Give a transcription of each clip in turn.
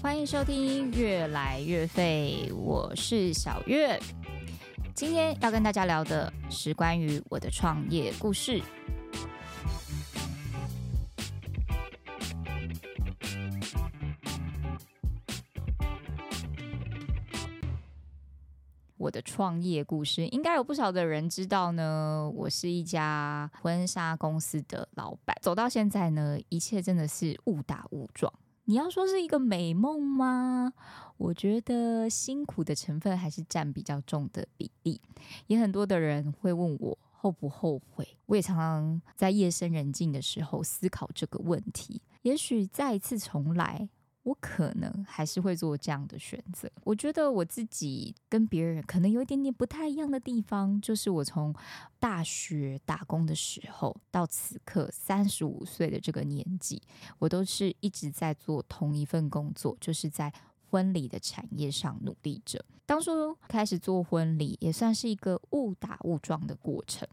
欢迎收听《越来越废》，我是小月。今天要跟大家聊的是关于我的创业故事。我的创业故事，应该有不少的人知道呢。我是一家婚纱公司的老板，走到现在呢，一切真的是误打误撞。你要说是一个美梦吗？我觉得辛苦的成分还是占比较重的比例。也很多的人会问我后不后悔，我也常常在夜深人静的时候思考这个问题。也许再一次重来。我可能还是会做这样的选择。我觉得我自己跟别人可能有一点点不太一样的地方，就是我从大学打工的时候到此刻三十五岁的这个年纪，我都是一直在做同一份工作，就是在婚礼的产业上努力着。当初开始做婚礼，也算是一个误打误撞的过程。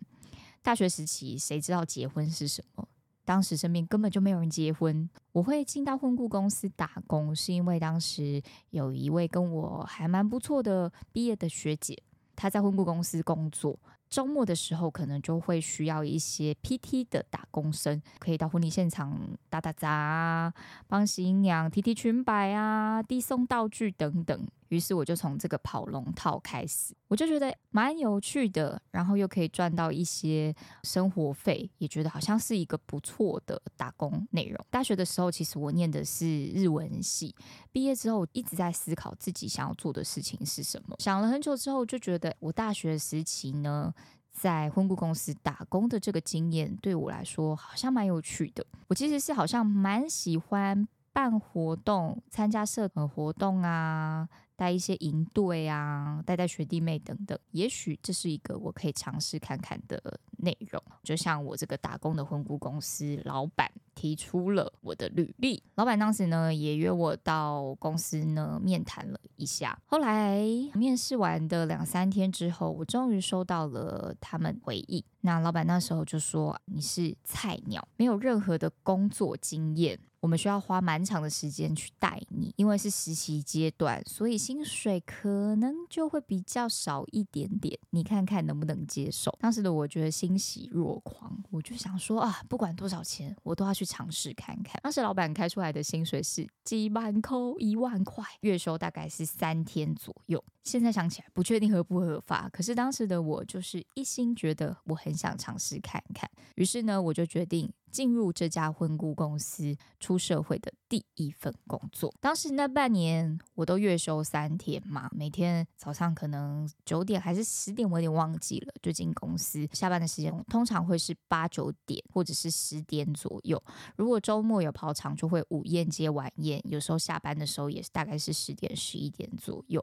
大学时期，谁知道结婚是什么？当时身边根本就没有人结婚，我会进到婚顾公司打工，是因为当时有一位跟我还蛮不错的毕业的学姐，她在婚顾公司工作，周末的时候可能就会需要一些 PT 的打工生，可以到婚礼现场打打杂，帮新娘提提裙摆啊，递送道具等等。于是我就从这个跑龙套开始，我就觉得蛮有趣的，然后又可以赚到一些生活费，也觉得好像是一个不错的打工内容。大学的时候，其实我念的是日文系，毕业之后一直在思考自己想要做的事情是什么。想了很久之后，就觉得我大学时期呢，在婚顾公司打工的这个经验，对我来说好像蛮有趣的。我其实是好像蛮喜欢办活动、参加社团活动啊。带一些营队啊，带带学弟妹等等，也许这是一个我可以尝试看看的内容。就像我这个打工的婚顾公司老板提出了我的履历，老板当时呢也约我到公司呢面谈了一下。后来面试完的两三天之后，我终于收到了他们回应。那老板那时候就说：“你是菜鸟，没有任何的工作经验。”我们需要花蛮长的时间去带你，因为是实习阶段，所以薪水可能就会比较少一点点。你看看能不能接受？当时的我觉得薪欣喜若狂，我就想说啊，不管多少钱，我都要去尝试看看。当时老板开出来的薪水是几万扣一万块，月收大概是三天左右。现在想起来不确定合不合法，可是当时的我就是一心觉得我很想尝试看看，于是呢，我就决定。进入这家婚顾公司，出社会的第一份工作。当时那半年，我都月休三天嘛，每天早上可能九点还是十点，我有点忘记了，就进公司。下班的时间通常会是八九点或者是十点左右。如果周末有跑场，就会午宴接晚宴。有时候下班的时候也是大概是十点十一点左右。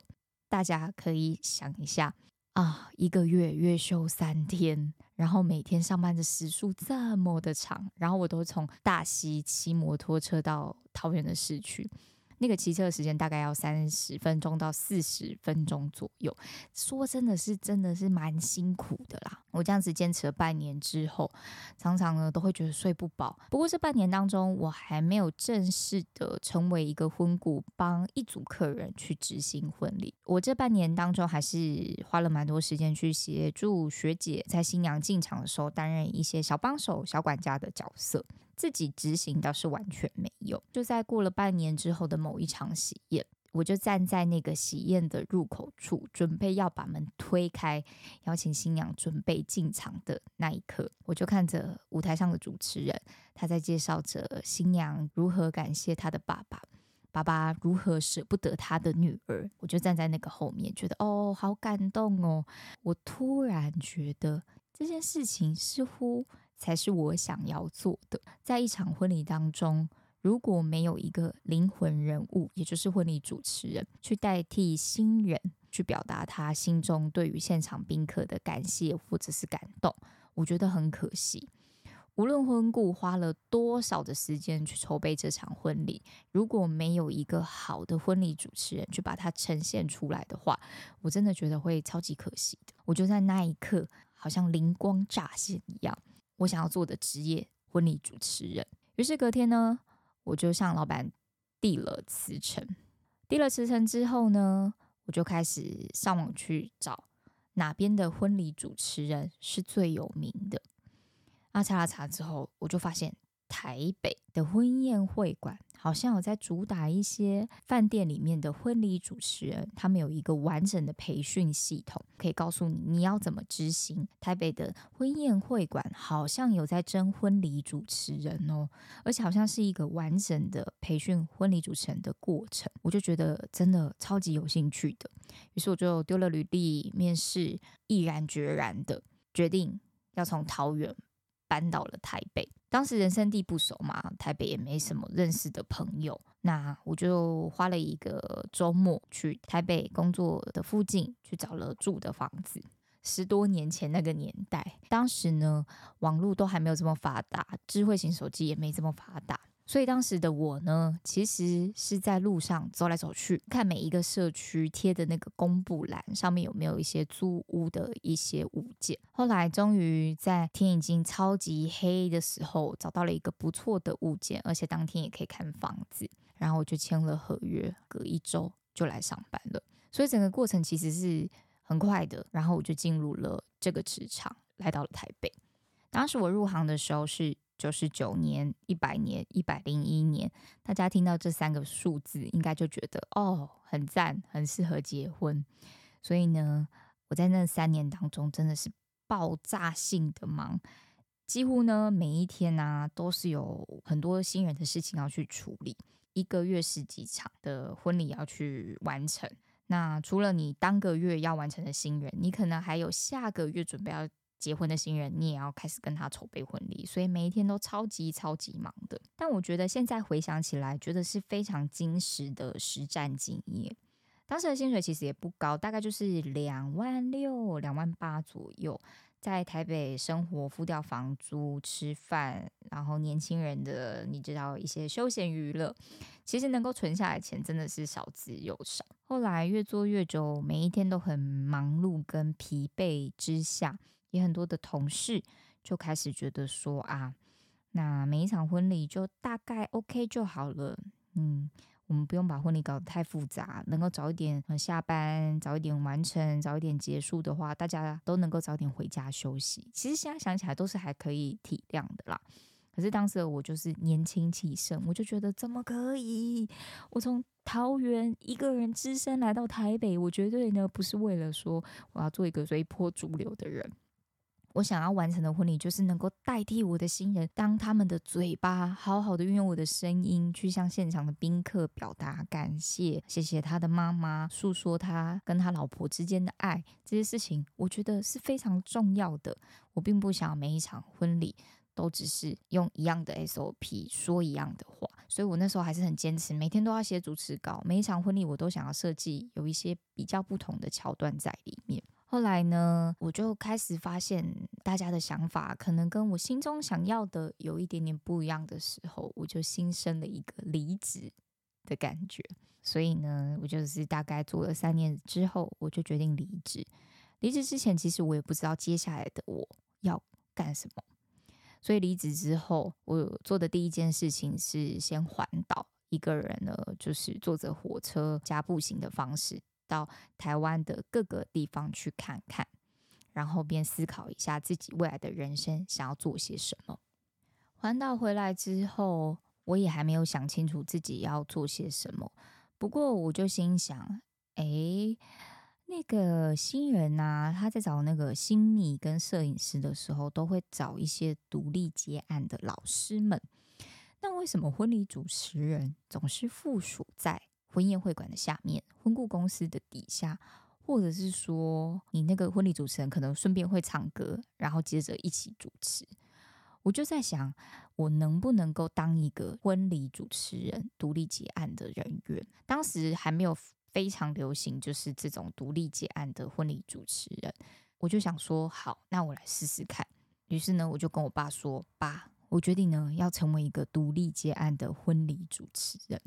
大家可以想一下啊，一个月月休三天。然后每天上班的时数这么的长，然后我都从大溪骑摩托车到桃园的市区。那个骑车的时间大概要三十分钟到四十分钟左右，说真的是真的是蛮辛苦的啦。我这样子坚持了半年之后，常常呢都会觉得睡不饱。不过这半年当中，我还没有正式的成为一个婚顾，帮一组客人去执行婚礼。我这半年当中还是花了蛮多时间去协助学姐在新娘进场的时候担任一些小帮手、小管家的角色。自己执行倒是完全没有。就在过了半年之后的某一场喜宴，我就站在那个喜宴的入口处，准备要把门推开，邀请新娘准备进场的那一刻，我就看着舞台上的主持人，他在介绍着新娘如何感谢他的爸爸，爸爸如何舍不得他的女儿。我就站在那个后面，觉得哦，好感动哦。我突然觉得这件事情似乎。才是我想要做的。在一场婚礼当中，如果没有一个灵魂人物，也就是婚礼主持人，去代替新人去表达他心中对于现场宾客的感谢或者是感动，我觉得很可惜。无论婚顾花了多少的时间去筹备这场婚礼，如果没有一个好的婚礼主持人去把它呈现出来的话，我真的觉得会超级可惜的。我就在那一刻，好像灵光乍现一样。我想要做的职业婚礼主持人，于是隔天呢，我就向老板递了辞呈。递了辞呈之后呢，我就开始上网去找哪边的婚礼主持人是最有名的。啊，查了查之后，我就发现。台北的婚宴会馆好像有在主打一些饭店里面的婚礼主持人，他们有一个完整的培训系统，可以告诉你你要怎么执行。台北的婚宴会馆好像有在征婚礼主持人哦，而且好像是一个完整的培训婚礼主持人的过程，我就觉得真的超级有兴趣的。于是我就丢了履历面试，毅然决然的决定要从桃园。搬到了台北，当时人生地不熟嘛，台北也没什么认识的朋友，那我就花了一个周末去台北工作的附近去找了住的房子。十多年前那个年代，当时呢网络都还没有这么发达，智慧型手机也没这么发达。所以当时的我呢，其实是在路上走来走去，看每一个社区贴的那个公布栏上面有没有一些租屋的一些物件。后来终于在天已经超级黑的时候，找到了一个不错的物件，而且当天也可以看房子，然后我就签了合约，隔一周就来上班了。所以整个过程其实是很快的，然后我就进入了这个职场，来到了台北。当时我入行的时候是。九十九年、一百年、一百零一年，大家听到这三个数字，应该就觉得哦，很赞，很适合结婚。所以呢，我在那三年当中真的是爆炸性的忙，几乎呢每一天呢都是有很多新人的事情要去处理，一个月十几场的婚礼要去完成。那除了你当个月要完成的新人，你可能还有下个月准备要。结婚的新人，你也要开始跟他筹备婚礼，所以每一天都超级超级忙的。但我觉得现在回想起来，觉得是非常精实的实战经验。当时的薪水其实也不高，大概就是两万六、两万八左右，在台北生活付掉房租、吃饭，然后年轻人的你知道一些休闲娱乐，其实能够存下来钱真的是少之又少。后来越做越久，每一天都很忙碌跟疲惫之下。也很多的同事就开始觉得说啊，那每一场婚礼就大概 OK 就好了，嗯，我们不用把婚礼搞得太复杂，能够早一点下班，早一点完成，早一点结束的话，大家都能够早点回家休息。其实现在想起来都是还可以体谅的啦。可是当时我就是年轻气盛，我就觉得怎么可以？我从桃园一个人只身来到台北，我绝对呢不是为了说我要做一个随波逐流的人。我想要完成的婚礼，就是能够代替我的新人，当他们的嘴巴，好好的运用我的声音，去向现场的宾客表达感谢，谢谢他的妈妈，诉说他跟他老婆之间的爱，这些事情，我觉得是非常重要的。我并不想每一场婚礼都只是用一样的 SOP 说一样的话，所以我那时候还是很坚持，每天都要写主持稿，每一场婚礼我都想要设计有一些比较不同的桥段在里面。后来呢，我就开始发现大家的想法可能跟我心中想要的有一点点不一样的时候，我就心生了一个离职的感觉。所以呢，我就是大概做了三年之后，我就决定离职。离职之前，其实我也不知道接下来的我要干什么。所以离职之后，我做的第一件事情是先环岛，一个人呢，就是坐着火车加步行的方式。到台湾的各个地方去看看，然后边思考一下自己未来的人生想要做些什么。环岛回来之后，我也还没有想清楚自己要做些什么。不过我就心想，哎，那个新人呐，他在找那个新密跟摄影师的时候，都会找一些独立接案的老师们。那为什么婚礼主持人总是附属在？婚宴会馆的下面，婚顾公司的底下，或者是说，你那个婚礼主持人可能顺便会唱歌，然后接着一起主持。我就在想，我能不能够当一个婚礼主持人，独立结案的人员？当时还没有非常流行，就是这种独立结案的婚礼主持人。我就想说，好，那我来试试看。于是呢，我就跟我爸说：“爸，我决定呢，要成为一个独立结案的婚礼主持人。”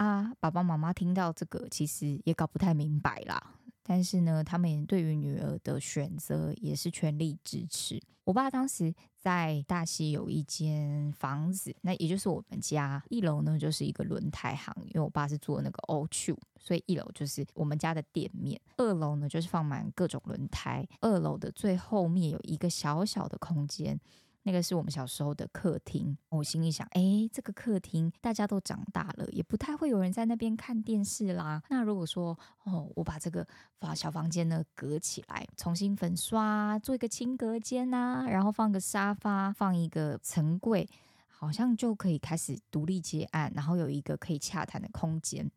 啊，爸爸妈妈听到这个，其实也搞不太明白啦。但是呢，他们对于女儿的选择也是全力支持。我爸当时在大溪有一间房子，那也就是我们家一楼呢，就是一个轮胎行，因为我爸是做那个 O Two，所以一楼就是我们家的店面。二楼呢，就是放满各种轮胎。二楼的最后面有一个小小的空间。那个是我们小时候的客厅，我心里想，哎，这个客厅大家都长大了，也不太会有人在那边看电视啦。那如果说，哦，我把这个把小房间呢隔起来，重新粉刷，做一个轻隔间呐，然后放个沙发，放一个层柜，好像就可以开始独立接案，然后有一个可以洽谈的空间，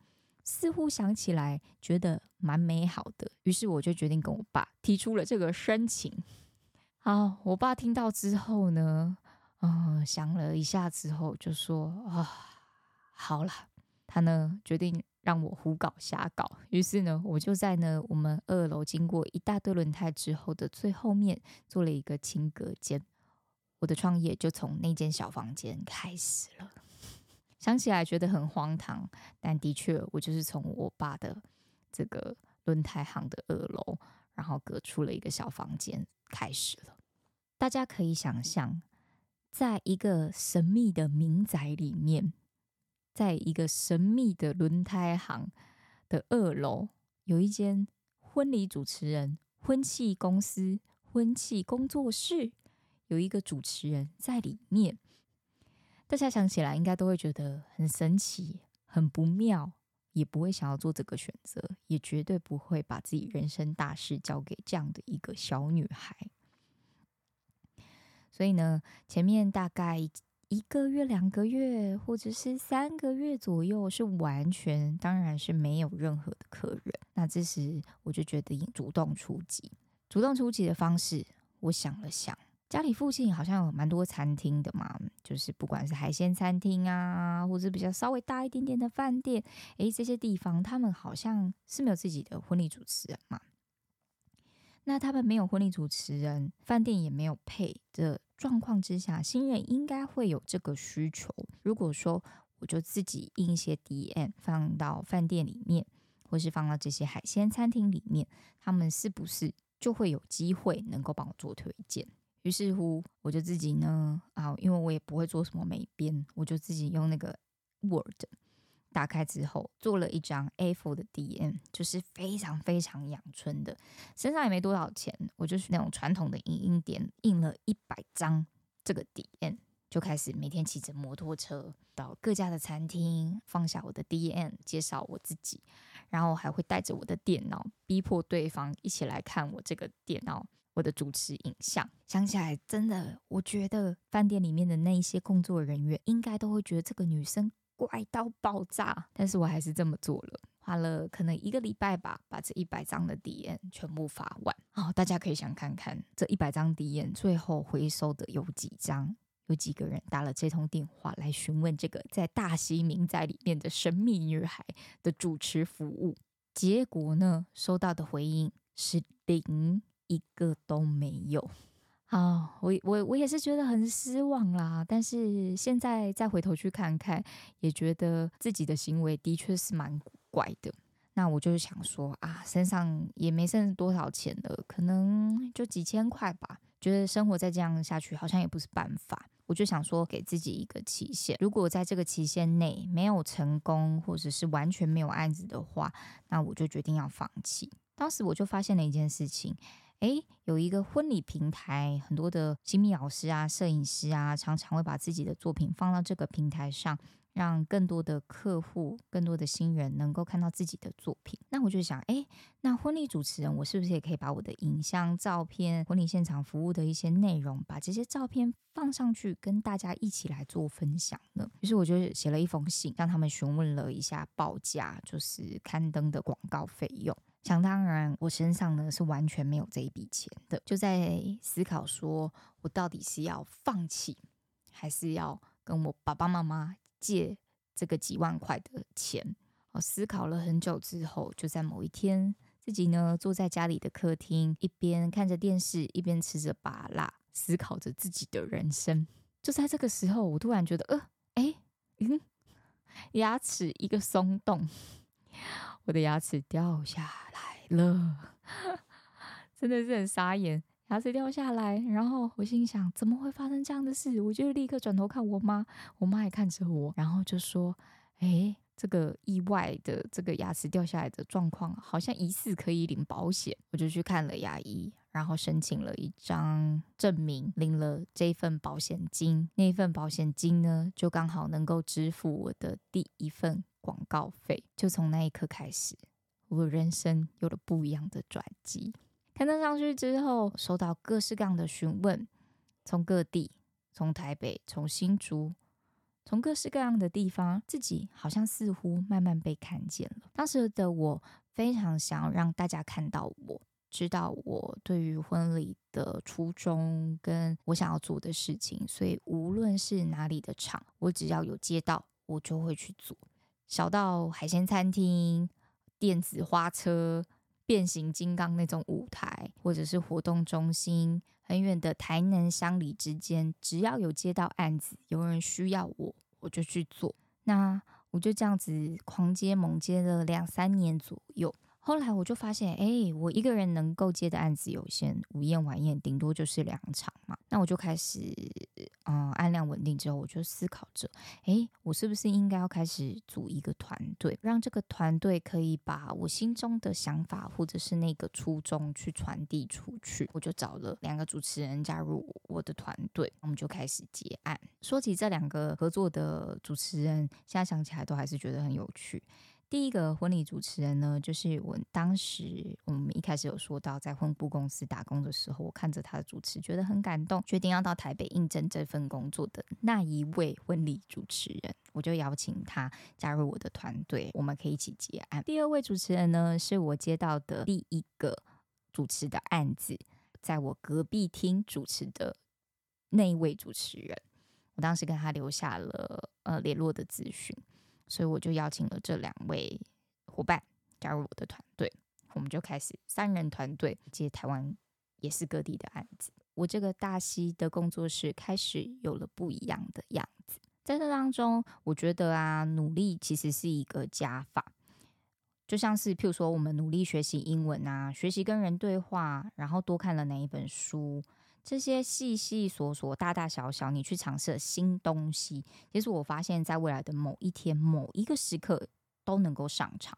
似乎想起来觉得蛮美好的。于是我就决定跟我爸提出了这个申请。啊，我爸听到之后呢，嗯，想了一下之后就说：“啊，好了。”他呢决定让我胡搞瞎搞。于是呢，我就在呢我们二楼经过一大堆轮胎之后的最后面做了一个轻隔间。我的创业就从那间小房间开始了。想起来觉得很荒唐，但的确，我就是从我爸的这个轮胎行的二楼。然后隔出了一个小房间，开始了。大家可以想象，在一个神秘的民宅里面，在一个神秘的轮胎行的二楼，有一间婚礼主持人、婚庆公司、婚庆工作室，有一个主持人在里面。大家想起来，应该都会觉得很神奇、很不妙。也不会想要做这个选择，也绝对不会把自己人生大事交给这样的一个小女孩。所以呢，前面大概一个月、两个月，或者是三个月左右，是完全当然是没有任何的客人。那这时我就决定主动出击。主动出击的方式，我想了想。家里附近好像有蛮多餐厅的嘛，就是不管是海鲜餐厅啊，或者比较稍微大一点点的饭店，诶，这些地方他们好像是没有自己的婚礼主持人嘛。那他们没有婚礼主持人，饭店也没有配的状况之下，新人应该会有这个需求。如果说我就自己印一些 DM 放到饭店里面，或是放到这些海鲜餐厅里面，他们是不是就会有机会能够帮我做推荐？于是乎，我就自己呢啊，因为我也不会做什么美编，我就自己用那个 Word 打开之后，做了一张 A4 的 DM，就是非常非常养春的，身上也没多少钱，我就是那种传统的影印店，印了一百张这个 DM，就开始每天骑着摩托车到各家的餐厅，放下我的 DM，介绍我自己，然后还会带着我的电脑，逼迫对方一起来看我这个电脑。我的主持影像，想起来真的，我觉得饭店里面的那一些工作人员应该都会觉得这个女生怪到爆炸。但是我还是这么做了，花了可能一个礼拜吧，把这一百张的 DM 全部发完。好，大家可以想看看，这一百张 DM 最后回收的有几张？有几个人打了这通电话来询问这个在大溪民宅里面的神秘女孩的主持服务？结果呢，收到的回应是零。一个都没有，好，我我我也是觉得很失望啦。但是现在再回头去看看，也觉得自己的行为的确是蛮怪的。那我就是想说啊，身上也没剩多少钱了，可能就几千块吧。觉得生活再这样下去好像也不是办法，我就想说给自己一个期限，如果在这个期限内没有成功，或者是完全没有案子的话，那我就决定要放弃。当时我就发现了一件事情。诶，有一个婚礼平台，很多的新密老师啊、摄影师啊，常常会把自己的作品放到这个平台上，让更多的客户、更多的新人能够看到自己的作品。那我就想，诶，那婚礼主持人，我是不是也可以把我的影像、照片、婚礼现场服务的一些内容，把这些照片放上去，跟大家一起来做分享呢？于是我就写了一封信，向他们询问了一下报价，就是刊登的广告费用。想当然，我身上呢是完全没有这一笔钱的，就在思考说，我到底是要放弃，还是要跟我爸爸妈妈借这个几万块的钱？我思考了很久之后，就在某一天，自己呢坐在家里的客厅，一边看着电视，一边吃着拔辣，思考着自己的人生。就在这个时候，我突然觉得，呃，哎，嗯，牙齿一个松动。我的牙齿掉下来了，真的是很傻眼，牙齿掉下来。然后我心想，怎么会发生这样的事？我就立刻转头看我妈，我妈也看着我，然后就说：“哎，这个意外的这个牙齿掉下来的状况，好像疑似可以领保险。”我就去看了牙医。然后申请了一张证明，领了这份保险金。那一份保险金呢，就刚好能够支付我的第一份广告费。就从那一刻开始，我人生有了不一样的转机。刊登上去之后，收到各式各样的询问，从各地，从台北，从新竹，从各式各样的地方，自己好像似乎慢慢被看见了。当时的我非常想要让大家看到我。知道我对于婚礼的初衷跟我想要做的事情，所以无论是哪里的场，我只要有接到，我就会去做。小到海鲜餐厅、电子花车、变形金刚那种舞台，或者是活动中心，很远的台南乡里之间，只要有接到案子，有人需要我，我就去做。那我就这样子狂接猛接了两三年左右。后来我就发现，哎，我一个人能够接的案子有限，午宴晚宴顶多就是两场嘛。那我就开始，嗯，案量稳定之后，我就思考着，哎，我是不是应该要开始组一个团队，让这个团队可以把我心中的想法或者是那个初衷去传递出去。我就找了两个主持人加入我的团队，我们就开始结案。说起这两个合作的主持人，现在想起来都还是觉得很有趣。第一个婚礼主持人呢，就是我当时我们一开始有说到，在婚布公司打工的时候，我看着他的主持，觉得很感动，决定要到台北应征这份工作的那一位婚礼主持人，我就邀请他加入我的团队，我们可以一起结案。第二位主持人呢，是我接到的第一个主持的案子，在我隔壁厅主持的那一位主持人，我当时跟他留下了呃联络的资讯。所以我就邀请了这两位伙伴加入我的团队，我们就开始三人团队接台湾也是各地的案子。我这个大溪的工作室开始有了不一样的样子。在这当中，我觉得啊，努力其实是一个加法，就像是譬如说，我们努力学习英文啊，学习跟人对话，然后多看了哪一本书。这些细细琐琐、大大小小，你去尝试新东西，其实我发现，在未来的某一天、某一个时刻都能够上场。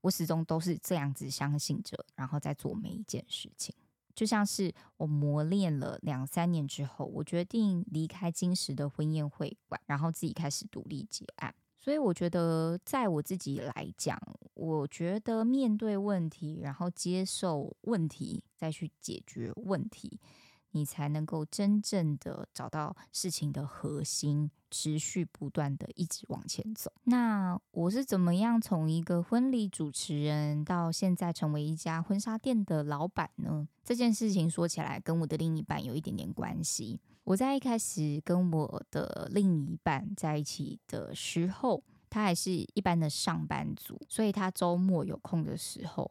我始终都是这样子相信着，然后再做每一件事情。就像是我磨练了两三年之后，我决定离开金石的婚宴会馆，然后自己开始独立结案。所以我觉得，在我自己来讲，我觉得面对问题，然后接受问题，再去解决问题。你才能够真正的找到事情的核心，持续不断的一直往前走。那我是怎么样从一个婚礼主持人到现在成为一家婚纱店的老板呢？这件事情说起来跟我的另一半有一点点关系。我在一开始跟我的另一半在一起的时候，他还是一般的上班族，所以他周末有空的时候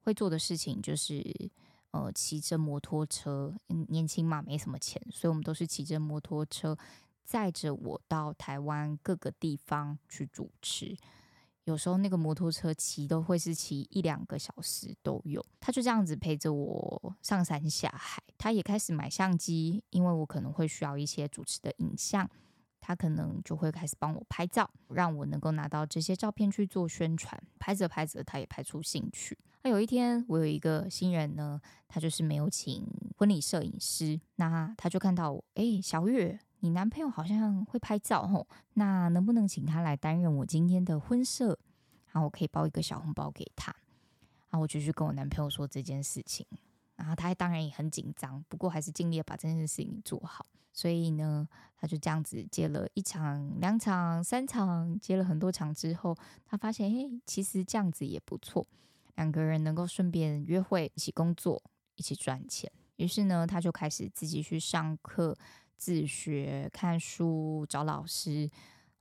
会做的事情就是。呃，骑着摩托车，年轻嘛，没什么钱，所以我们都是骑着摩托车载着我到台湾各个地方去主持。有时候那个摩托车骑都会是骑一两个小时都有。他就这样子陪着我上山下海。他也开始买相机，因为我可能会需要一些主持的影像，他可能就会开始帮我拍照，让我能够拿到这些照片去做宣传。拍着拍着，他也拍出兴趣。有一天，我有一个新人呢，他就是没有请婚礼摄影师，那他就看到我，哎，小月，你男朋友好像会拍照吼，那能不能请他来担任我今天的婚摄？然后我可以包一个小红包给他。然后我就去跟我男朋友说这件事情，然后他当然也很紧张，不过还是尽力把这件事情做好。所以呢，他就这样子接了一场、两场、三场，接了很多场之后，他发现，哎，其实这样子也不错。两个人能够顺便约会、一起工作、一起赚钱。于是呢，他就开始自己去上课、自学、看书、找老师。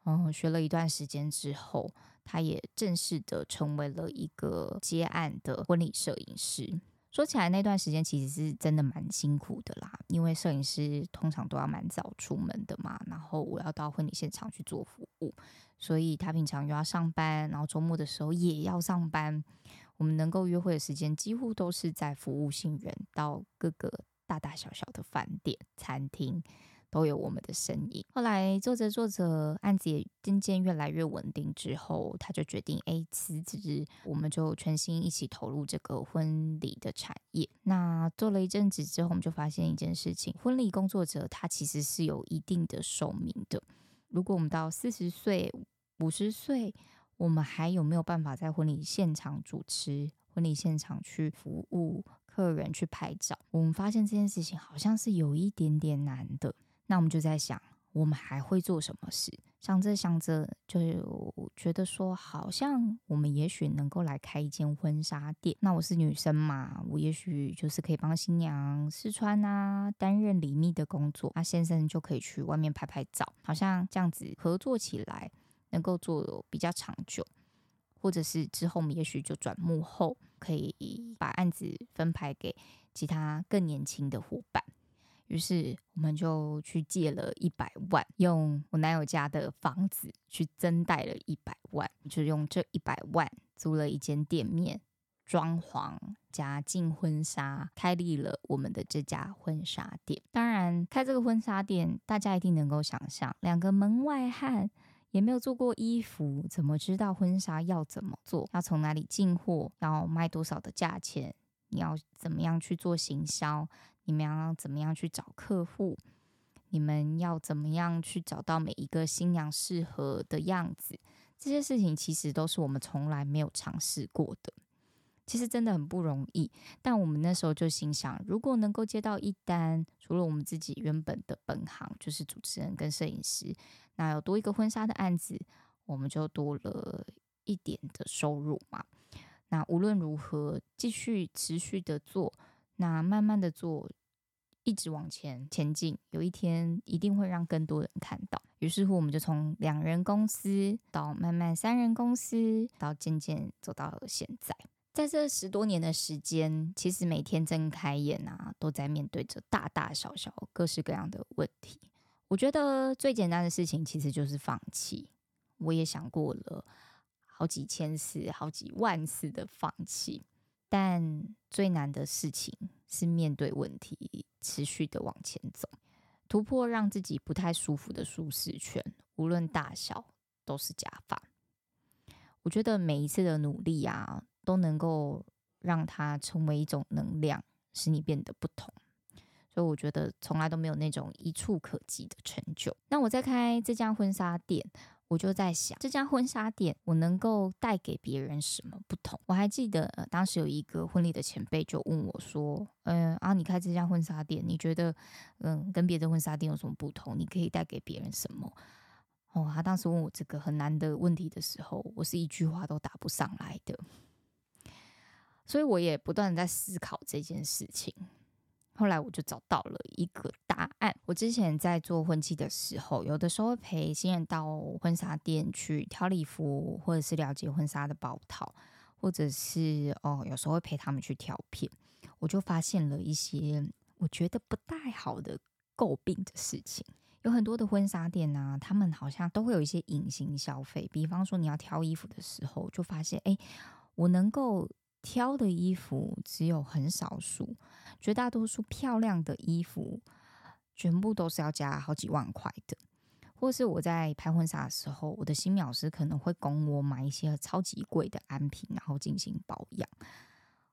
嗯，学了一段时间之后，他也正式的成为了一个接案的婚礼摄影师。说起来，那段时间其实是真的蛮辛苦的啦，因为摄影师通常都要蛮早出门的嘛，然后我要到婚礼现场去做服务，所以他平常又要上班，然后周末的时候也要上班。我们能够约会的时间几乎都是在服务性人到各个大大小小的饭店、餐厅。都有我们的身影。后来做着做着，案子也渐渐越来越稳定之后，他就决定哎辞职，我们就全心一起投入这个婚礼的产业。那做了一阵子之后，我们就发现一件事情：婚礼工作者他其实是有一定的寿命的。如果我们到四十岁、五十岁，我们还有没有办法在婚礼现场主持、婚礼现场去服务客人、去拍照？我们发现这件事情好像是有一点点难的。那我们就在想，我们还会做什么事？想着想着，就觉得说，好像我们也许能够来开一间婚纱店。那我是女生嘛，我也许就是可以帮新娘试穿啊，担任礼密的工作。那先生就可以去外面拍拍照，好像这样子合作起来，能够做比较长久。或者是之后我们也许就转幕后，可以把案子分派给其他更年轻的伙伴。于是我们就去借了一百万，用我男友家的房子去增贷了一百万，就用这一百万租了一间店面，装潢加进婚纱，开立了我们的这家婚纱店。当然，开这个婚纱店，大家一定能够想象，两个门外汉也没有做过衣服，怎么知道婚纱要怎么做？要从哪里进货？要卖多少的价钱？你要怎么样去做行销？你们要怎么样去找客户？你们要怎么样去找到每一个新娘适合的样子？这些事情其实都是我们从来没有尝试过的。其实真的很不容易。但我们那时候就心想，如果能够接到一单，除了我们自己原本的本行就是主持人跟摄影师，那有多一个婚纱的案子，我们就多了一点的收入嘛。那无论如何，继续持续的做。那慢慢的做，一直往前前进，有一天一定会让更多人看到。于是乎，我们就从两人公司到慢慢三人公司，到渐渐走到了现在。在这十多年的时间，其实每天睁开眼啊，都在面对着大大小小各式各样的问题。我觉得最简单的事情其实就是放弃。我也想过了好几千次、好几万次的放弃。但最难的事情是面对问题，持续的往前走，突破让自己不太舒服的舒适圈，无论大小都是加法。我觉得每一次的努力啊，都能够让它成为一种能量，使你变得不同。所以我觉得从来都没有那种一触可及的成就。那我在开这家婚纱店。我就在想，这家婚纱店我能够带给别人什么不同？我还记得当时有一个婚礼的前辈就问我说：“嗯啊，你开这家婚纱店，你觉得嗯跟别的婚纱店有什么不同？你可以带给别人什么？”哦，他当时问我这个很难的问题的时候，我是一句话都答不上来的，所以我也不断在思考这件事情。后来我就找到了一个答案。我之前在做婚期的时候，有的时候会陪新人到婚纱店去挑礼服，或者是了解婚纱的包套，或者是哦，有时候会陪他们去挑片。我就发现了一些我觉得不太好的诟病的事情。有很多的婚纱店呢，他们好像都会有一些隐形消费，比方说你要挑衣服的时候，就发现哎，我能够。挑的衣服只有很少数，绝大多数漂亮的衣服全部都是要加好几万块的。或是我在拍婚纱的时候，我的新秒师可能会供我买一些超级贵的安瓶，然后进行保养。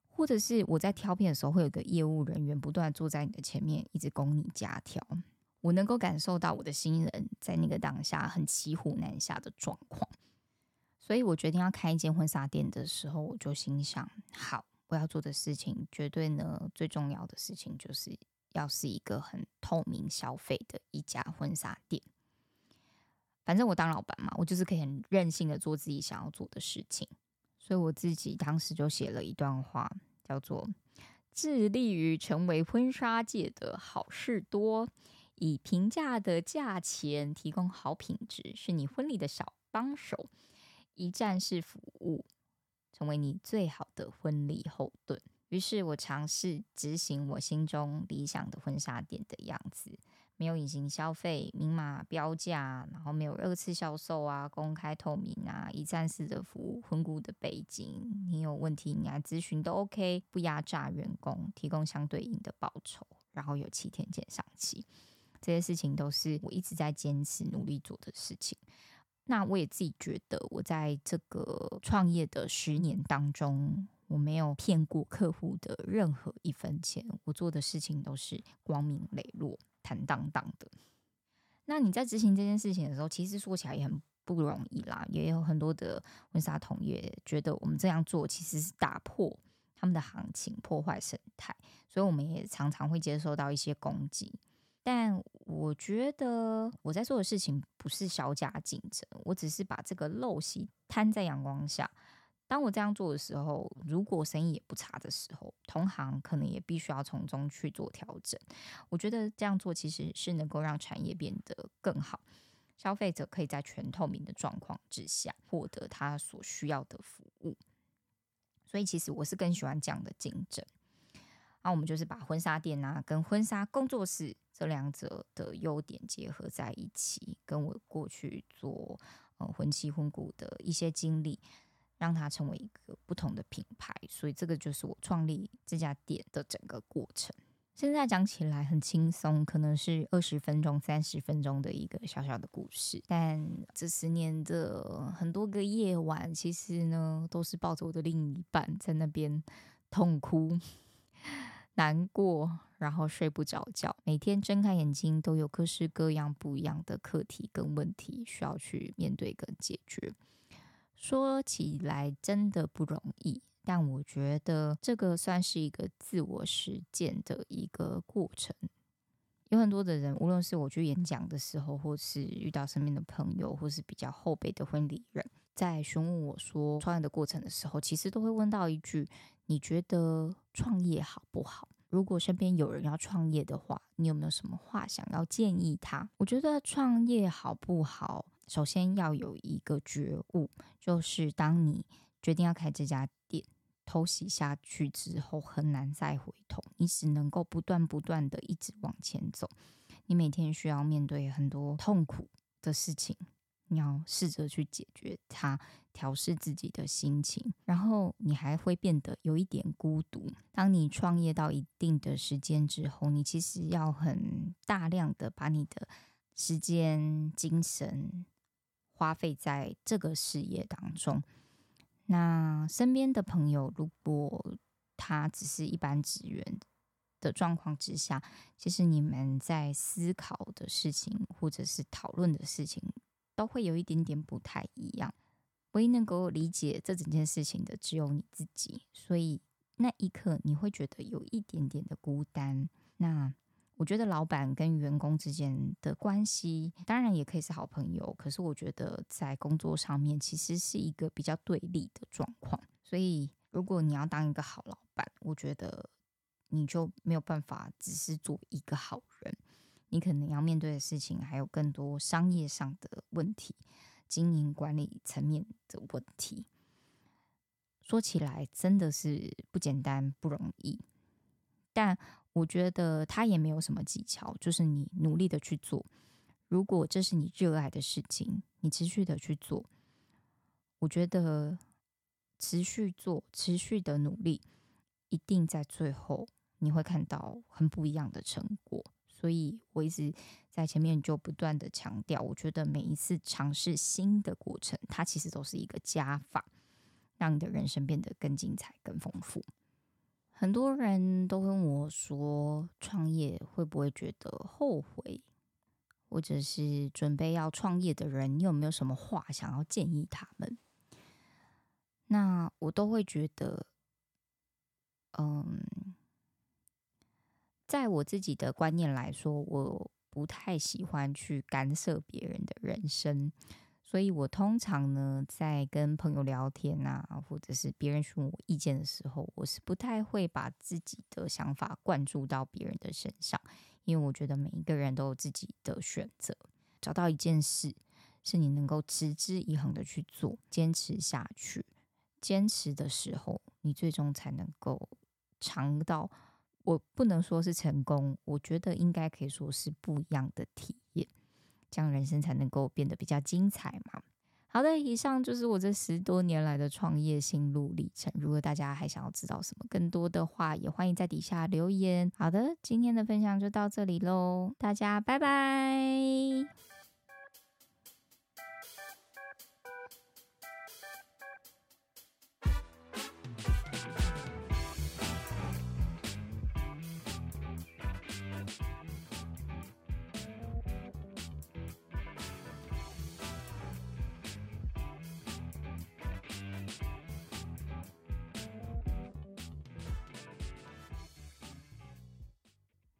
或者是我在挑片的时候，会有个业务人员不断坐在你的前面，一直供你加挑。我能够感受到我的新人在那个当下很骑虎难下的状况。所以我决定要开一间婚纱店的时候，我就心想：好，我要做的事情，绝对呢最重要的事情，就是要是一个很透明消费的一家婚纱店。反正我当老板嘛，我就是可以很任性的做自己想要做的事情。所以我自己当时就写了一段话，叫做：致力于成为婚纱界的好事多，以平价的价钱提供好品质，是你婚礼的小帮手。一站式服务，成为你最好的婚礼后盾。于是我尝试执行我心中理想的婚纱店的样子，没有隐形消费、明码标价，然后没有二次销售啊，公开透明啊，一站式的服务，混股的背景，你有问题你来咨询都 OK，不压榨员工，提供相对应的报酬，然后有七天减上期，这些事情都是我一直在坚持努力做的事情。那我也自己觉得，我在这个创业的十年当中，我没有骗过客户的任何一分钱，我做的事情都是光明磊落、坦荡荡的。那你在执行这件事情的时候，其实说起来也很不容易啦，也有很多的婚纱同业觉得我们这样做其实是打破他们的行情、破坏生态，所以我们也常常会接受到一些攻击。但我觉得我在做的事情不是小家竞争，我只是把这个陋习摊在阳光下。当我这样做的时候，如果生意也不差的时候，同行可能也必须要从中去做调整。我觉得这样做其实是能够让产业变得更好，消费者可以在全透明的状况之下获得他所需要的服务。所以，其实我是更喜欢这样的竞争。那我们就是把婚纱店啊跟婚纱工作室这两者的优点结合在一起，跟我过去做呃婚期婚顾的一些经历，让它成为一个不同的品牌。所以这个就是我创立这家店的整个过程。现在讲起来很轻松，可能是二十分钟、三十分钟的一个小小的故事，但这十年的很多个夜晚，其实呢都是抱着我的另一半在那边痛哭。难过，然后睡不着觉，每天睁开眼睛都有各式各样不一样的课题跟问题需要去面对跟解决。说起来真的不容易，但我觉得这个算是一个自我实践的一个过程。有很多的人，无论是我去演讲的时候，或是遇到身边的朋友，或是比较后辈的婚礼人，在询问我说创业的过程的时候，其实都会问到一句。你觉得创业好不好？如果身边有人要创业的话，你有没有什么话想要建议他？我觉得创业好不好，首先要有一个觉悟，就是当你决定要开这家店，偷袭下去之后，很难再回头，你只能够不断不断的一直往前走。你每天需要面对很多痛苦的事情。你要试着去解决它，调试自己的心情，然后你还会变得有一点孤独。当你创业到一定的时间之后，你其实要很大量的把你的时间、精神花费在这个事业当中。那身边的朋友，如果他只是一般职员的状况之下，其实你们在思考的事情，或者是讨论的事情。都会有一点点不太一样，唯一能够理解这整件事情的只有你自己，所以那一刻你会觉得有一点点的孤单。那我觉得老板跟员工之间的关系，当然也可以是好朋友，可是我觉得在工作上面其实是一个比较对立的状况。所以如果你要当一个好老板，我觉得你就没有办法只是做一个好人。你可能要面对的事情还有更多商业上的问题、经营管理层面的问题。说起来真的是不简单、不容易，但我觉得他也没有什么技巧，就是你努力的去做。如果这是你热爱的事情，你持续的去做，我觉得持续做、持续的努力，一定在最后你会看到很不一样的成果。所以我一直在前面就不断的强调，我觉得每一次尝试新的过程，它其实都是一个加法，让你的人生变得更精彩、更丰富。很多人都问我说，创业会不会觉得后悔，或者是准备要创业的人，你有没有什么话想要建议他们？那我都会觉得，嗯。在我自己的观念来说，我不太喜欢去干涉别人的人生，所以我通常呢，在跟朋友聊天啊，或者是别人询问我意见的时候，我是不太会把自己的想法灌注到别人的身上，因为我觉得每一个人都有自己的选择。找到一件事是你能够持之以恒的去做，坚持下去，坚持的时候，你最终才能够尝到。我不能说是成功，我觉得应该可以说是不一样的体验，这样人生才能够变得比较精彩嘛。好的，以上就是我这十多年来的创业心路历程。如果大家还想要知道什么更多的话，也欢迎在底下留言。好的，今天的分享就到这里喽，大家拜拜。